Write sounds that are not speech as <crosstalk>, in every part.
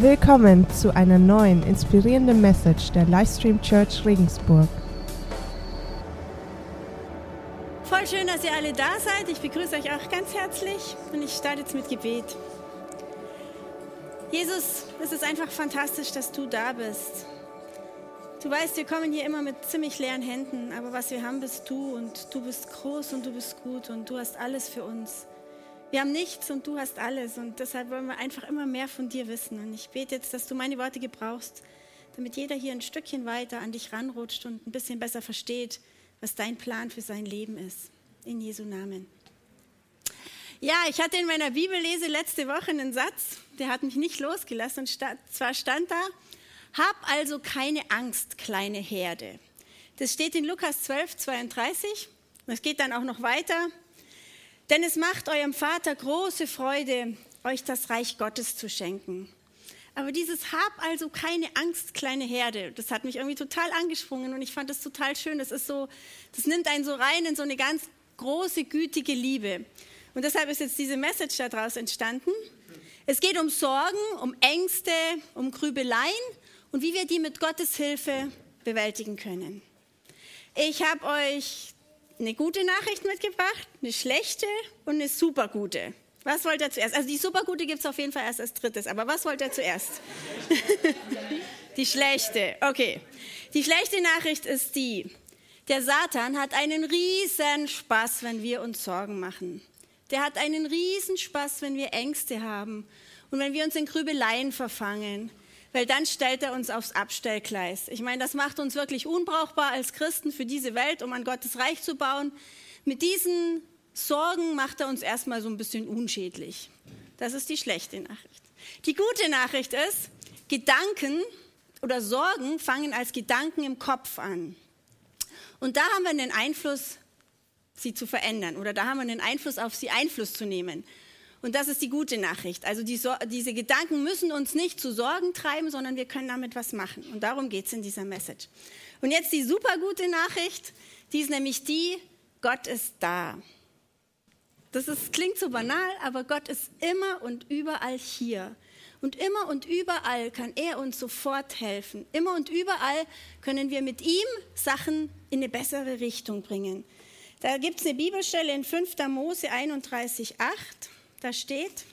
Willkommen zu einer neuen inspirierenden Message der Livestream Church Regensburg. Voll schön, dass ihr alle da seid. Ich begrüße euch auch ganz herzlich und ich starte jetzt mit Gebet. Jesus, es ist einfach fantastisch, dass du da bist. Du weißt, wir kommen hier immer mit ziemlich leeren Händen, aber was wir haben, bist du und du bist groß und du bist gut und du hast alles für uns. Wir haben nichts und du hast alles und deshalb wollen wir einfach immer mehr von dir wissen. Und ich bete jetzt, dass du meine Worte gebrauchst, damit jeder hier ein Stückchen weiter an dich ranrutscht und ein bisschen besser versteht, was dein Plan für sein Leben ist. In Jesu Namen. Ja, ich hatte in meiner Bibellese letzte Woche einen Satz, der hat mich nicht losgelassen. Und zwar stand da, hab also keine Angst, kleine Herde. Das steht in Lukas 12, 32. Das geht dann auch noch weiter. Denn es macht eurem Vater große Freude, euch das Reich Gottes zu schenken. Aber dieses Hab also keine Angst, kleine Herde, das hat mich irgendwie total angesprungen und ich fand das total schön. Das ist so, das nimmt einen so rein in so eine ganz große, gütige Liebe. Und deshalb ist jetzt diese Message daraus entstanden. Es geht um Sorgen, um Ängste, um Grübeleien und wie wir die mit Gottes Hilfe bewältigen können. Ich habe euch eine gute Nachricht mitgebracht, eine schlechte und eine supergute. Was wollt ihr zuerst? Also die supergute gibt es auf jeden Fall erst als drittes, aber was wollt ihr zuerst? <laughs> die schlechte, okay. Die schlechte Nachricht ist die, der Satan hat einen riesen Spaß, wenn wir uns Sorgen machen. Der hat einen riesen Spaß, wenn wir Ängste haben und wenn wir uns in Grübeleien verfangen weil dann stellt er uns aufs Abstellgleis. Ich meine, das macht uns wirklich unbrauchbar als Christen für diese Welt, um an Gottes Reich zu bauen. Mit diesen Sorgen macht er uns erstmal so ein bisschen unschädlich. Das ist die schlechte Nachricht. Die gute Nachricht ist, Gedanken oder Sorgen fangen als Gedanken im Kopf an. Und da haben wir einen Einfluss, sie zu verändern oder da haben wir einen Einfluss auf sie Einfluss zu nehmen. Und das ist die gute Nachricht. Also die so diese Gedanken müssen uns nicht zu Sorgen treiben, sondern wir können damit was machen. Und darum geht es in dieser Message. Und jetzt die super gute Nachricht, die ist nämlich die, Gott ist da. Das ist, klingt so banal, aber Gott ist immer und überall hier. Und immer und überall kann er uns sofort helfen. Immer und überall können wir mit ihm Sachen in eine bessere Richtung bringen. Da gibt es eine Bibelstelle in 5. Mose 31, 8. Da steht,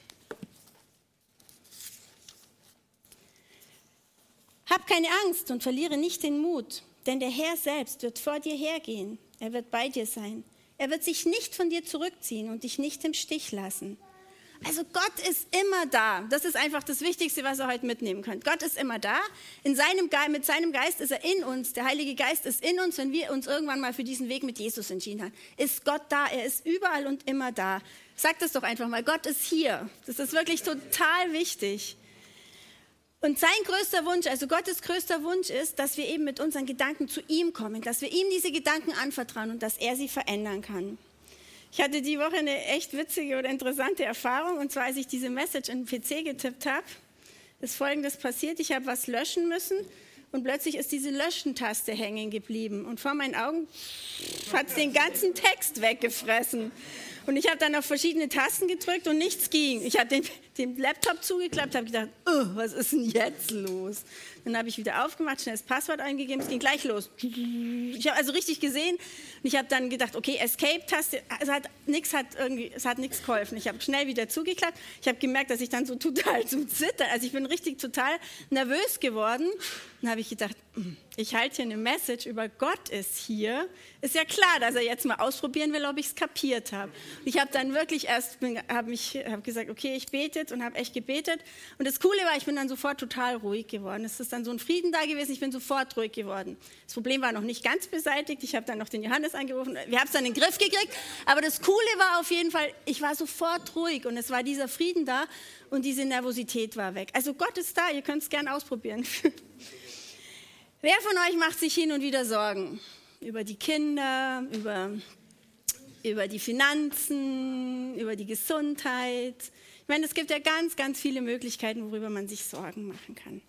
Hab keine Angst und verliere nicht den Mut, denn der Herr selbst wird vor dir hergehen. Er wird bei dir sein. Er wird sich nicht von dir zurückziehen und dich nicht im Stich lassen. Also Gott ist immer da. Das ist einfach das Wichtigste, was ihr heute mitnehmen könnt. Gott ist immer da. In seinem mit seinem Geist ist er in uns. Der Heilige Geist ist in uns, wenn wir uns irgendwann mal für diesen Weg mit Jesus entschieden haben. Ist Gott da. Er ist überall und immer da. Sag das doch einfach mal. Gott ist hier. Das ist wirklich total wichtig. Und sein größter Wunsch, also Gottes größter Wunsch ist, dass wir eben mit unseren Gedanken zu ihm kommen, dass wir ihm diese Gedanken anvertrauen und dass er sie verändern kann. Ich hatte die Woche eine echt witzige oder interessante Erfahrung. Und zwar, als ich diese Message in den PC getippt habe, ist Folgendes passiert. Ich habe was löschen müssen und plötzlich ist diese Löschen-Taste hängen geblieben. Und vor meinen Augen hat es den ganzen Text weggefressen. Und ich habe dann auf verschiedene Tasten gedrückt und nichts ging. Ich habe den, den, Laptop zugeklappt, habe gedacht, oh, was ist denn jetzt los? Dann habe ich wieder aufgemacht, schnell das Passwort eingegeben, es ging gleich los. Ich habe also richtig gesehen und ich habe dann gedacht, okay, Escape-Taste, es hat nichts hat irgendwie, es hat nichts geholfen. Ich habe schnell wieder zugeklappt. Ich habe gemerkt, dass ich dann so total zum Zittern, also ich bin richtig total nervös geworden. Dann habe ich gedacht, hm, ich halte hier eine Message über Gott ist hier. Ist ja klar, dass er jetzt mal ausprobieren will, ob ich es kapiert habe. Ich habe dann wirklich erst, habe mich, habe gesagt, okay, ich bete und habe echt gebetet. Und das Coole war, ich bin dann sofort total ruhig geworden. Es ist dann so ein Frieden da gewesen, ich bin sofort ruhig geworden. Das Problem war noch nicht ganz beseitigt. Ich habe dann noch den Johannes angerufen. Wir haben es dann in den Griff gekriegt. Aber das Coole war auf jeden Fall, ich war sofort ruhig und es war dieser Frieden da und diese Nervosität war weg. Also Gott ist da, ihr könnt es gerne ausprobieren. <laughs> Wer von euch macht sich hin und wieder Sorgen über die Kinder, über, über die Finanzen, über die Gesundheit? Ich meine, es gibt ja ganz, ganz viele Möglichkeiten, worüber man sich Sorgen machen kann.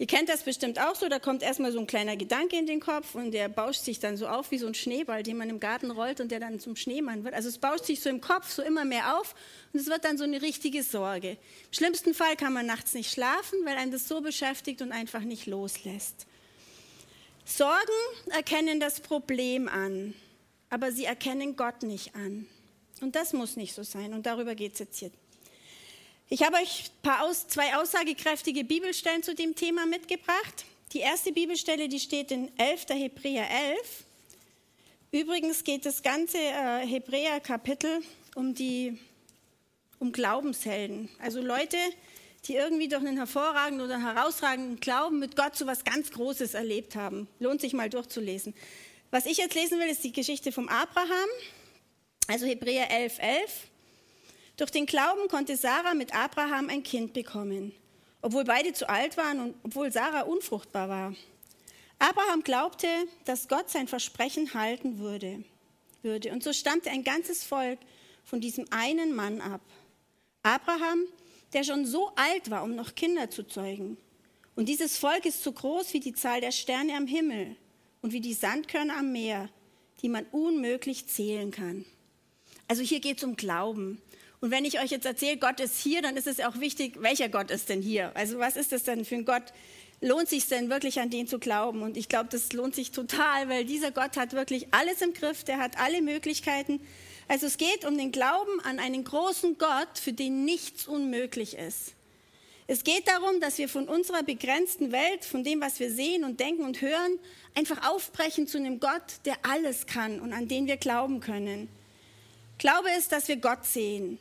Ihr kennt das bestimmt auch so, da kommt erstmal so ein kleiner Gedanke in den Kopf und der bauscht sich dann so auf wie so ein Schneeball, den man im Garten rollt und der dann zum Schneemann wird. Also es bauscht sich so im Kopf so immer mehr auf und es wird dann so eine richtige Sorge. Im schlimmsten Fall kann man nachts nicht schlafen, weil einen das so beschäftigt und einfach nicht loslässt. Sorgen erkennen das Problem an, aber sie erkennen Gott nicht an. Und das muss nicht so sein und darüber geht es jetzt hier. Ich habe euch aus, zwei aussagekräftige Bibelstellen zu dem Thema mitgebracht. Die erste Bibelstelle, die steht in 11. Hebräer 11. Übrigens geht das ganze äh, Hebräer-Kapitel um um Glaubenshelden, also Leute, die irgendwie durch einen hervorragenden oder herausragenden Glauben mit Gott so was ganz Großes erlebt haben. Lohnt sich mal durchzulesen. Was ich jetzt lesen will, ist die Geschichte vom Abraham, also Hebräer 11, 11. Durch den Glauben konnte Sarah mit Abraham ein Kind bekommen, obwohl beide zu alt waren und obwohl Sarah unfruchtbar war. Abraham glaubte, dass Gott sein Versprechen halten würde. würde. Und so stammte ein ganzes Volk von diesem einen Mann ab. Abraham, der schon so alt war, um noch Kinder zu zeugen. Und dieses Volk ist so groß wie die Zahl der Sterne am Himmel und wie die Sandkörner am Meer, die man unmöglich zählen kann. Also hier geht es um Glauben. Und wenn ich euch jetzt erzähle, Gott ist hier, dann ist es auch wichtig, welcher Gott ist denn hier? Also was ist das denn für ein Gott? Lohnt sich denn wirklich an den zu glauben? Und ich glaube, das lohnt sich total, weil dieser Gott hat wirklich alles im Griff, der hat alle Möglichkeiten. Also es geht um den Glauben an einen großen Gott, für den nichts unmöglich ist. Es geht darum, dass wir von unserer begrenzten Welt, von dem, was wir sehen und denken und hören, einfach aufbrechen zu einem Gott, der alles kann und an den wir glauben können. Glaube ist, dass wir Gott sehen,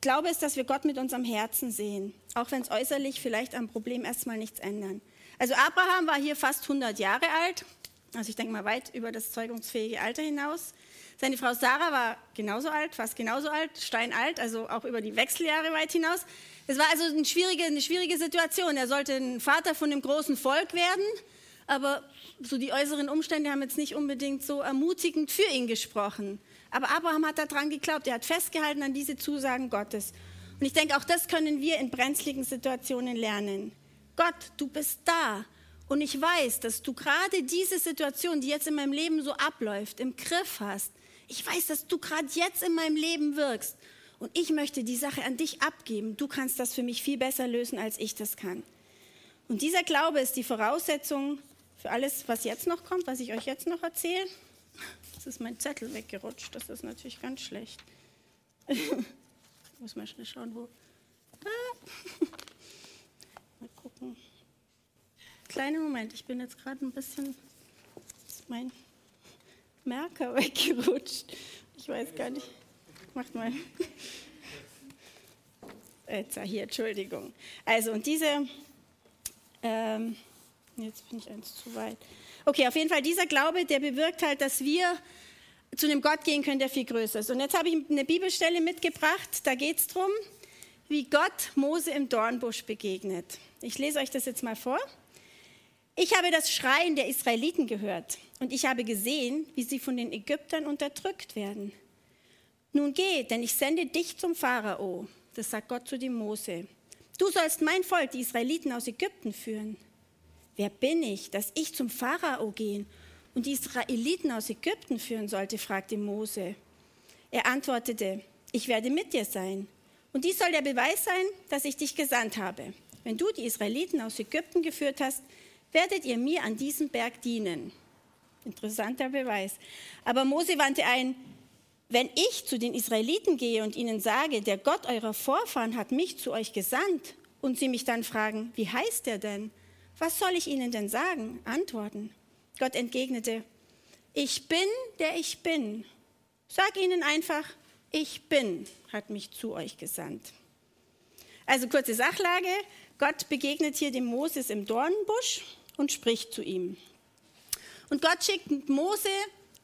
Glaube ist, dass wir Gott mit unserem Herzen sehen, auch wenn es äußerlich vielleicht am Problem erstmal nichts ändern. Also Abraham war hier fast 100 Jahre alt, also ich denke mal weit über das zeugungsfähige Alter hinaus. Seine Frau Sarah war genauso alt, fast genauso alt, steinalt, also auch über die Wechseljahre weit hinaus. Es war also eine schwierige, eine schwierige Situation. Er sollte ein Vater von einem großen Volk werden, aber so die äußeren Umstände haben jetzt nicht unbedingt so ermutigend für ihn gesprochen. Aber Abraham hat daran geglaubt, er hat festgehalten an diese Zusagen Gottes. Und ich denke, auch das können wir in brenzligen Situationen lernen. Gott, du bist da. Und ich weiß, dass du gerade diese Situation, die jetzt in meinem Leben so abläuft, im Griff hast. Ich weiß, dass du gerade jetzt in meinem Leben wirkst. Und ich möchte die Sache an dich abgeben. Du kannst das für mich viel besser lösen, als ich das kann. Und dieser Glaube ist die Voraussetzung für alles, was jetzt noch kommt, was ich euch jetzt noch erzähle. Jetzt ist mein Zettel weggerutscht. Das ist natürlich ganz schlecht. <laughs> muss mal schnell schauen, wo. Ah. <laughs> Mal gucken. Kleiner Moment, ich bin jetzt gerade ein bisschen. Ist mein Merker <laughs> weggerutscht. Ich weiß gar nicht. Macht mal. Jetzt hier, Entschuldigung. Also, und diese. Ähm, jetzt bin ich eins zu weit. Okay, auf jeden Fall, dieser Glaube, der bewirkt halt, dass wir zu einem Gott gehen können, der viel größer ist. Und jetzt habe ich eine Bibelstelle mitgebracht, da geht es darum, wie Gott Mose im Dornbusch begegnet. Ich lese euch das jetzt mal vor. Ich habe das Schreien der Israeliten gehört und ich habe gesehen, wie sie von den Ägyptern unterdrückt werden. Nun geh, denn ich sende dich zum Pharao. Das sagt Gott zu dem Mose. Du sollst mein Volk, die Israeliten, aus Ägypten führen. Wer bin ich, dass ich zum Pharao gehen und die Israeliten aus Ägypten führen sollte? fragte Mose. Er antwortete, ich werde mit dir sein. Und dies soll der Beweis sein, dass ich dich gesandt habe. Wenn du die Israeliten aus Ägypten geführt hast, werdet ihr mir an diesem Berg dienen. Interessanter Beweis. Aber Mose wandte ein, wenn ich zu den Israeliten gehe und ihnen sage, der Gott eurer Vorfahren hat mich zu euch gesandt, und sie mich dann fragen, wie heißt er denn? Was soll ich ihnen denn sagen? Antworten. Gott entgegnete, ich bin, der ich bin. Sag ihnen einfach, ich bin, hat mich zu euch gesandt. Also kurze Sachlage. Gott begegnet hier dem Moses im Dornenbusch und spricht zu ihm. Und Gott schickt Mose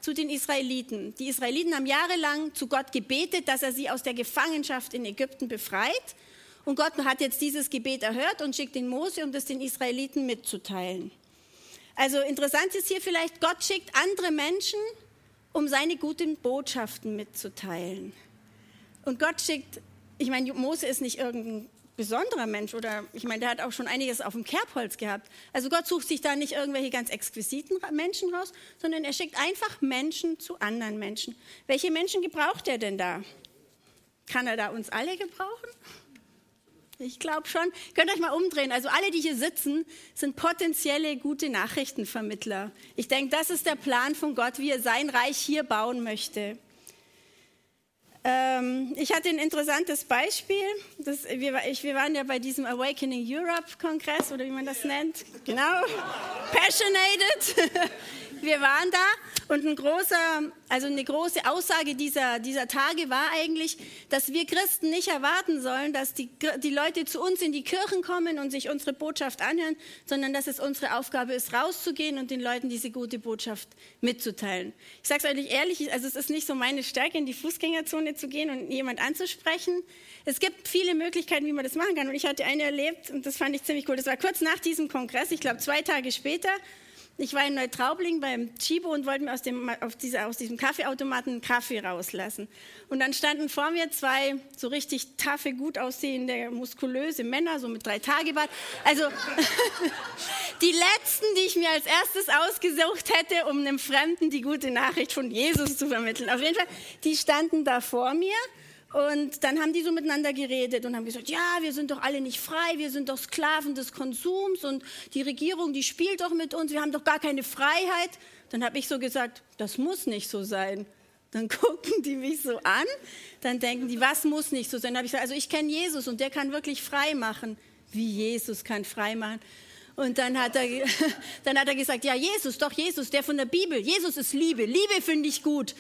zu den Israeliten. Die Israeliten haben jahrelang zu Gott gebetet, dass er sie aus der Gefangenschaft in Ägypten befreit. Und Gott hat jetzt dieses Gebet erhört und schickt den Mose, um das den Israeliten mitzuteilen. Also interessant ist hier vielleicht, Gott schickt andere Menschen, um seine guten Botschaften mitzuteilen. Und Gott schickt, ich meine, Mose ist nicht irgendein besonderer Mensch oder ich meine, der hat auch schon einiges auf dem Kerbholz gehabt. Also Gott sucht sich da nicht irgendwelche ganz exquisiten Menschen raus, sondern er schickt einfach Menschen zu anderen Menschen. Welche Menschen gebraucht er denn da? Kann er da uns alle gebrauchen? Ich glaube schon. Könnt euch mal umdrehen. Also alle, die hier sitzen, sind potenzielle gute Nachrichtenvermittler. Ich denke, das ist der Plan von Gott, wie er sein Reich hier bauen möchte. Ähm, ich hatte ein interessantes Beispiel. Das, wir, ich, wir, waren ja bei diesem Awakening Europe Kongress oder wie man das nennt. Genau. Passionated. <laughs> wir waren da und ein großer, also eine große Aussage dieser, dieser Tage war eigentlich, dass wir Christen nicht erwarten sollen, dass die, die Leute zu uns in die Kirchen kommen und sich unsere Botschaft anhören, sondern dass es unsere Aufgabe ist, rauszugehen und den Leuten diese gute Botschaft mitzuteilen. Ich sage es euch ehrlich, also es ist nicht so meine Stärke, in die Fußgängerzone zu gehen und jemand anzusprechen. Es gibt viele Möglichkeiten, wie man das machen kann. Und ich hatte eine erlebt und das fand ich ziemlich cool. Das war kurz nach diesem Kongress, ich glaube zwei Tage später. Ich war in Neutraubling beim Chibo und wollte mir aus, dem, diese, aus diesem Kaffeeautomaten einen Kaffee rauslassen. Und dann standen vor mir zwei so richtig taffe, gut aussehende, muskulöse Männer, so mit drei Tagebart. Also <laughs> die letzten, die ich mir als erstes ausgesucht hätte, um einem Fremden die gute Nachricht von Jesus zu vermitteln. Auf jeden Fall, die standen da vor mir und dann haben die so miteinander geredet und haben gesagt, ja, wir sind doch alle nicht frei, wir sind doch Sklaven des Konsums und die Regierung, die spielt doch mit uns, wir haben doch gar keine Freiheit. Dann habe ich so gesagt, das muss nicht so sein. Dann <laughs> gucken die mich so an, dann denken die, was muss nicht so sein? Dann habe ich gesagt, also ich kenne Jesus und der kann wirklich frei machen. Wie Jesus kann frei machen. Und dann hat, er, <laughs> dann hat er gesagt, ja, Jesus, doch Jesus, der von der Bibel. Jesus ist Liebe. Liebe finde ich gut.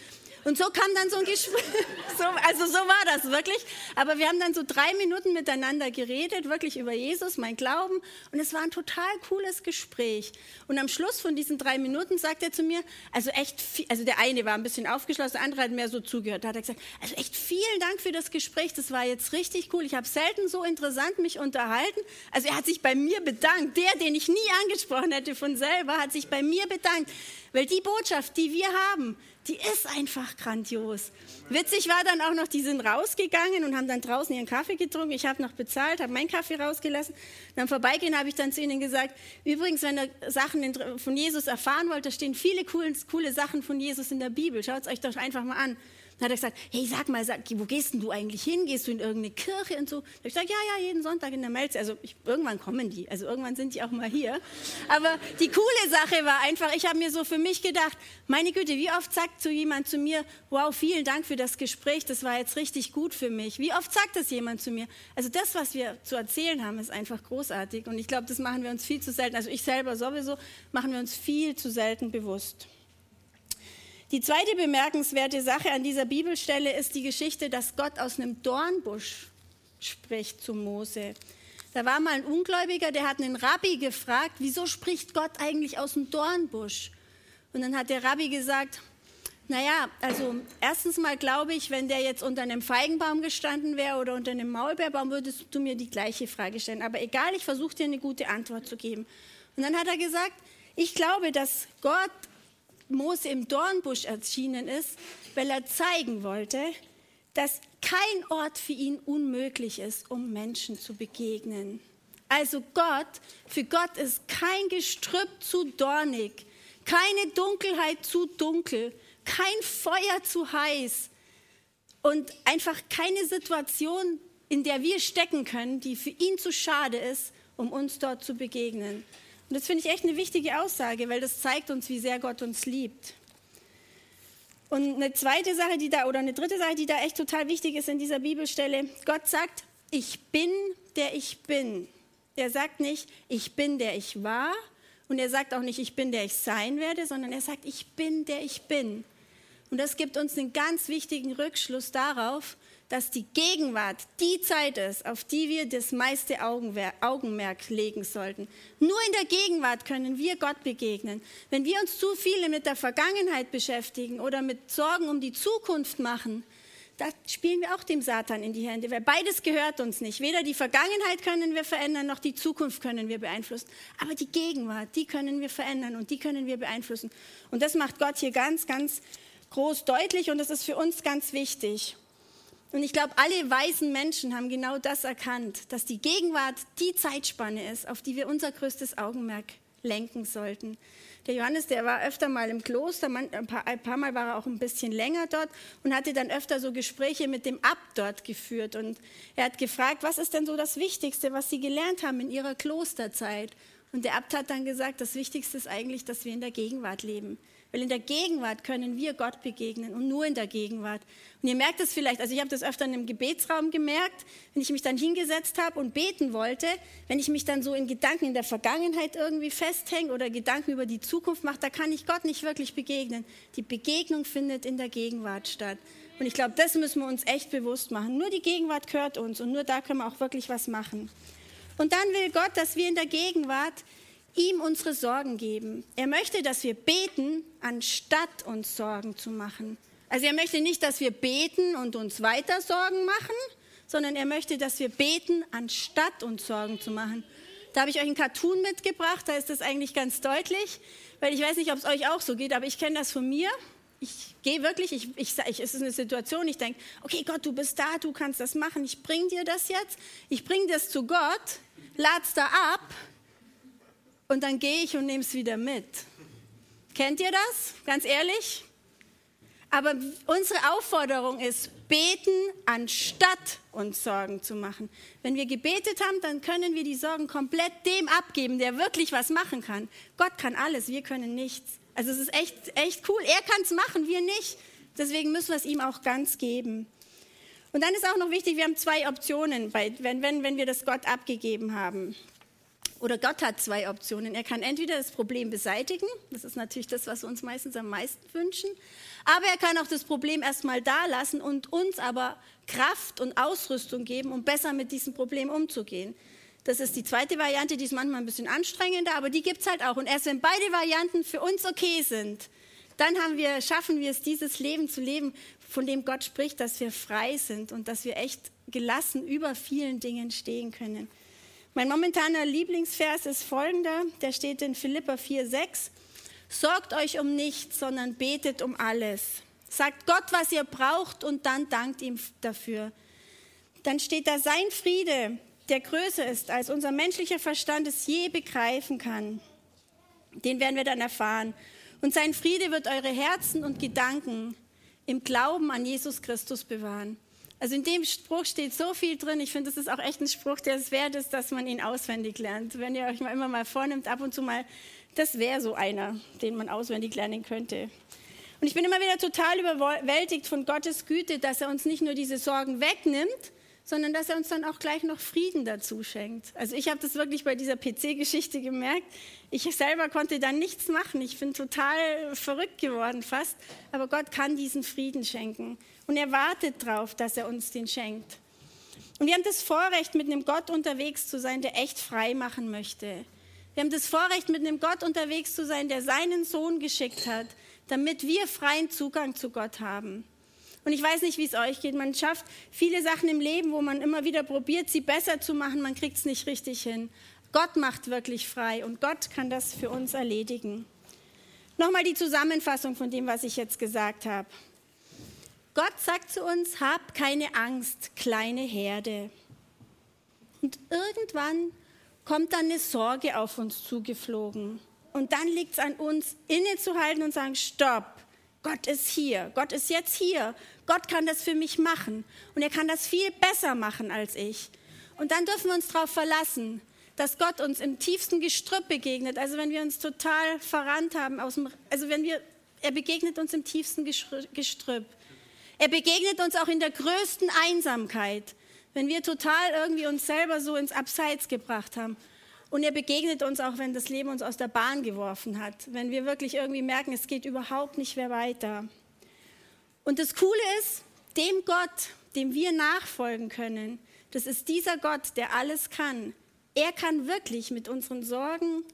Und so kam dann so ein Gespräch, <laughs> so, also so war das wirklich. Aber wir haben dann so drei Minuten miteinander geredet, wirklich über Jesus, mein Glauben. Und es war ein total cooles Gespräch. Und am Schluss von diesen drei Minuten sagt er zu mir, also echt, viel, also der eine war ein bisschen aufgeschlossen, der andere hat mehr so zugehört. Da hat er gesagt, also echt vielen Dank für das Gespräch, das war jetzt richtig cool. Ich habe selten so interessant mich unterhalten. Also er hat sich bei mir bedankt. Der, den ich nie angesprochen hätte von selber, hat sich bei mir bedankt. Weil die Botschaft, die wir haben, die ist einfach grandios. Witzig war dann auch noch, die sind rausgegangen und haben dann draußen ihren Kaffee getrunken. Ich habe noch bezahlt, habe meinen Kaffee rausgelassen. Dann vorbeigehen habe ich dann zu ihnen gesagt, übrigens, wenn ihr Sachen von Jesus erfahren wollt, da stehen viele coole, coole Sachen von Jesus in der Bibel. Schaut es euch doch einfach mal an. Dann hat er gesagt, hey, sag mal, sag, wo gehst denn du eigentlich hin? Gehst du in irgendeine Kirche und so? Dann habe ich gesagt, ja, ja, jeden Sonntag in der Melze. Also ich, irgendwann kommen die, also irgendwann sind die auch mal hier. Aber die coole Sache war einfach, ich habe mir so für mich gedacht, meine Güte, wie oft sagt so jemand zu mir, wow, vielen Dank für das Gespräch, das war jetzt richtig gut für mich. Wie oft sagt das jemand zu mir? Also das, was wir zu erzählen haben, ist einfach großartig. Und ich glaube, das machen wir uns viel zu selten, also ich selber sowieso, machen wir uns viel zu selten bewusst. Die zweite bemerkenswerte Sache an dieser Bibelstelle ist die Geschichte, dass Gott aus einem Dornbusch spricht zu Mose. Da war mal ein Ungläubiger, der hat einen Rabbi gefragt, wieso spricht Gott eigentlich aus dem Dornbusch? Und dann hat der Rabbi gesagt, naja, also erstens mal glaube ich, wenn der jetzt unter einem Feigenbaum gestanden wäre oder unter einem Maulbeerbaum, würdest du mir die gleiche Frage stellen. Aber egal, ich versuche dir eine gute Antwort zu geben. Und dann hat er gesagt, ich glaube, dass Gott Mose im Dornbusch erschienen ist, weil er zeigen wollte, dass kein Ort für ihn unmöglich ist, um Menschen zu begegnen. Also Gott, für Gott ist kein Gestrüpp zu dornig, keine Dunkelheit zu dunkel, kein Feuer zu heiß und einfach keine Situation, in der wir stecken können, die für ihn zu schade ist, um uns dort zu begegnen. Und das finde ich echt eine wichtige Aussage, weil das zeigt uns, wie sehr Gott uns liebt. Und eine zweite Sache, die da, oder eine dritte Sache, die da echt total wichtig ist in dieser Bibelstelle, Gott sagt, ich bin, der ich bin. Er sagt nicht, ich bin, der ich war. Und er sagt auch nicht, ich bin, der ich sein werde, sondern er sagt, ich bin, der ich bin. Und das gibt uns einen ganz wichtigen Rückschluss darauf, dass die Gegenwart die Zeit ist, auf die wir das meiste Augenmerk legen sollten. Nur in der Gegenwart können wir Gott begegnen. Wenn wir uns zu viele mit der Vergangenheit beschäftigen oder mit Sorgen um die Zukunft machen, da spielen wir auch dem Satan in die Hände, weil beides gehört uns nicht. Weder die Vergangenheit können wir verändern, noch die Zukunft können wir beeinflussen. Aber die Gegenwart, die können wir verändern und die können wir beeinflussen. Und das macht Gott hier ganz, ganz groß deutlich und das ist für uns ganz wichtig. Und ich glaube, alle weisen Menschen haben genau das erkannt, dass die Gegenwart die Zeitspanne ist, auf die wir unser größtes Augenmerk lenken sollten. Der Johannes, der war öfter mal im Kloster, ein paar, ein paar Mal war er auch ein bisschen länger dort und hatte dann öfter so Gespräche mit dem Abt dort geführt. Und er hat gefragt, was ist denn so das Wichtigste, was Sie gelernt haben in Ihrer Klosterzeit? Und der Abt hat dann gesagt, das Wichtigste ist eigentlich, dass wir in der Gegenwart leben. Weil in der Gegenwart können wir Gott begegnen und nur in der Gegenwart. Und ihr merkt es vielleicht, also ich habe das öfter in einem Gebetsraum gemerkt, wenn ich mich dann hingesetzt habe und beten wollte, wenn ich mich dann so in Gedanken in der Vergangenheit irgendwie festhänge oder Gedanken über die Zukunft mache, da kann ich Gott nicht wirklich begegnen. Die Begegnung findet in der Gegenwart statt. Und ich glaube, das müssen wir uns echt bewusst machen. Nur die Gegenwart gehört uns und nur da können wir auch wirklich was machen. Und dann will Gott, dass wir in der Gegenwart ihm unsere Sorgen geben. Er möchte, dass wir beten, anstatt uns Sorgen zu machen. Also er möchte nicht, dass wir beten und uns weiter Sorgen machen, sondern er möchte, dass wir beten, anstatt uns Sorgen zu machen. Da habe ich euch einen Cartoon mitgebracht, da ist das eigentlich ganz deutlich, weil ich weiß nicht, ob es euch auch so geht, aber ich kenne das von mir. Ich gehe wirklich, ich, ich, ich, es ist eine Situation, ich denke, okay Gott, du bist da, du kannst das machen, ich bringe dir das jetzt, ich bringe das zu Gott, lad's da ab, und dann gehe ich und nehme es wieder mit. Kennt ihr das? Ganz ehrlich? Aber unsere Aufforderung ist, beten, anstatt uns Sorgen zu machen. Wenn wir gebetet haben, dann können wir die Sorgen komplett dem abgeben, der wirklich was machen kann. Gott kann alles, wir können nichts. Also es ist echt, echt cool. Er kann es machen, wir nicht. Deswegen müssen wir es ihm auch ganz geben. Und dann ist auch noch wichtig, wir haben zwei Optionen, wenn, wenn, wenn wir das Gott abgegeben haben. Oder Gott hat zwei Optionen. Er kann entweder das Problem beseitigen, das ist natürlich das, was wir uns meistens am meisten wünschen, aber er kann auch das Problem erstmal da lassen und uns aber Kraft und Ausrüstung geben, um besser mit diesem Problem umzugehen. Das ist die zweite Variante, die ist manchmal ein bisschen anstrengender, aber die gibt es halt auch. Und erst wenn beide Varianten für uns okay sind, dann wir, schaffen wir es, dieses Leben zu leben, von dem Gott spricht, dass wir frei sind und dass wir echt gelassen über vielen Dingen stehen können. Mein momentaner Lieblingsvers ist folgender, der steht in Philippa 4,6. Sorgt euch um nichts, sondern betet um alles. Sagt Gott, was ihr braucht und dann dankt ihm dafür. Dann steht da sein Friede, der größer ist, als unser menschlicher Verstand es je begreifen kann. Den werden wir dann erfahren. Und sein Friede wird eure Herzen und Gedanken im Glauben an Jesus Christus bewahren. Also in dem Spruch steht so viel drin. Ich finde, das ist auch echt ein Spruch, der es wert ist, dass man ihn auswendig lernt. Wenn ihr euch mal immer mal vornimmt, ab und zu mal, das wäre so einer, den man auswendig lernen könnte. Und ich bin immer wieder total überwältigt von Gottes Güte, dass er uns nicht nur diese Sorgen wegnimmt, sondern dass er uns dann auch gleich noch Frieden dazu schenkt. Also ich habe das wirklich bei dieser PC-Geschichte gemerkt. Ich selber konnte dann nichts machen. Ich bin total verrückt geworden fast. Aber Gott kann diesen Frieden schenken. Und er wartet darauf, dass er uns den schenkt. Und wir haben das Vorrecht, mit einem Gott unterwegs zu sein, der echt frei machen möchte. Wir haben das Vorrecht, mit einem Gott unterwegs zu sein, der seinen Sohn geschickt hat, damit wir freien Zugang zu Gott haben. Und ich weiß nicht, wie es euch geht. Man schafft viele Sachen im Leben, wo man immer wieder probiert, sie besser zu machen. Man kriegt es nicht richtig hin. Gott macht wirklich frei und Gott kann das für uns erledigen. Nochmal die Zusammenfassung von dem, was ich jetzt gesagt habe. Gott sagt zu uns, hab keine Angst, kleine Herde. Und irgendwann kommt dann eine Sorge auf uns zugeflogen. Und dann liegt es an uns, innezuhalten und sagen, stopp, Gott ist hier, Gott ist jetzt hier, Gott kann das für mich machen und er kann das viel besser machen als ich. Und dann dürfen wir uns darauf verlassen, dass Gott uns im tiefsten Gestrüpp begegnet. Also wenn wir uns total verrannt haben, dem, also wenn wir, er begegnet uns im tiefsten Gestrüpp. Er begegnet uns auch in der größten Einsamkeit, wenn wir total irgendwie uns selber so ins Abseits gebracht haben. Und er begegnet uns auch, wenn das Leben uns aus der Bahn geworfen hat, wenn wir wirklich irgendwie merken, es geht überhaupt nicht mehr weiter. Und das Coole ist, dem Gott, dem wir nachfolgen können, das ist dieser Gott, der alles kann. Er kann wirklich mit unseren Sorgen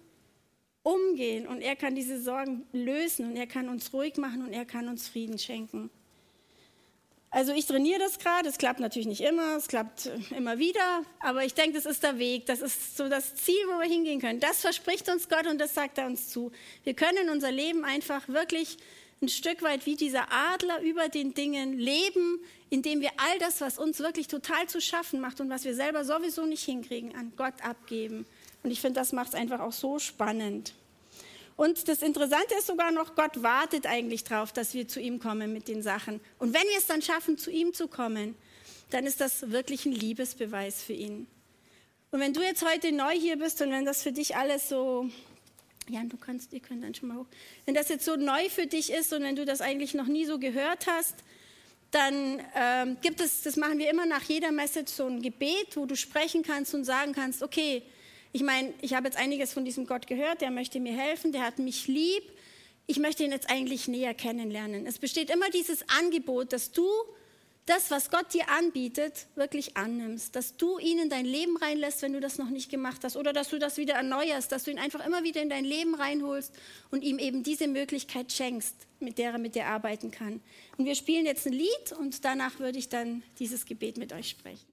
umgehen und er kann diese Sorgen lösen und er kann uns ruhig machen und er kann uns Frieden schenken. Also ich trainiere das gerade, es klappt natürlich nicht immer, es klappt immer wieder, aber ich denke, das ist der Weg, das ist so das Ziel, wo wir hingehen können. Das verspricht uns Gott und das sagt er uns zu. Wir können unser Leben einfach wirklich ein Stück weit wie dieser Adler über den Dingen leben, indem wir all das, was uns wirklich total zu schaffen macht und was wir selber sowieso nicht hinkriegen, an Gott abgeben. Und ich finde, das macht es einfach auch so spannend. Und das Interessante ist sogar noch, Gott wartet eigentlich darauf, dass wir zu ihm kommen mit den Sachen. Und wenn wir es dann schaffen, zu ihm zu kommen, dann ist das wirklich ein Liebesbeweis für ihn. Und wenn du jetzt heute neu hier bist und wenn das für dich alles so ja, du kannst, ihr könnt dann schon mal hoch. Wenn das jetzt so neu für dich ist und wenn du das eigentlich noch nie so gehört hast, dann ähm, gibt es, das machen wir immer nach jeder Message, so ein Gebet, wo du sprechen kannst und sagen kannst, okay, ich meine, ich habe jetzt einiges von diesem Gott gehört, der möchte mir helfen, der hat mich lieb, ich möchte ihn jetzt eigentlich näher kennenlernen. Es besteht immer dieses Angebot, dass du das, was Gott dir anbietet, wirklich annimmst, dass du ihn in dein Leben reinlässt, wenn du das noch nicht gemacht hast, oder dass du das wieder erneuerst, dass du ihn einfach immer wieder in dein Leben reinholst und ihm eben diese Möglichkeit schenkst, mit der er mit dir arbeiten kann. Und wir spielen jetzt ein Lied und danach würde ich dann dieses Gebet mit euch sprechen.